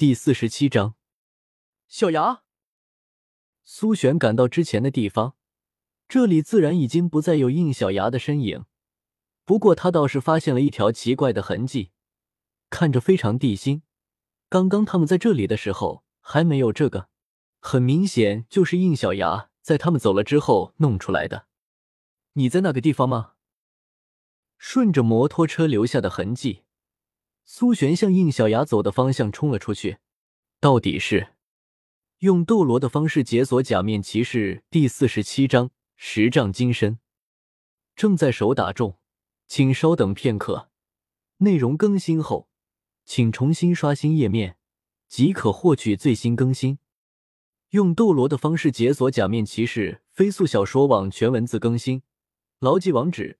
第四十七章，小牙。苏璇赶到之前的地方，这里自然已经不再有应小牙的身影。不过他倒是发现了一条奇怪的痕迹，看着非常地心。刚刚他们在这里的时候还没有这个，很明显就是应小牙在他们走了之后弄出来的。你在那个地方吗？顺着摩托车留下的痕迹。苏璇向应小牙走的方向冲了出去，到底是用斗罗的方式解锁假面骑士第四十七章十丈金身，正在手打中，请稍等片刻。内容更新后，请重新刷新页面即可获取最新更新。用斗罗的方式解锁假面骑士飞速小说网全文字更新，牢记网址。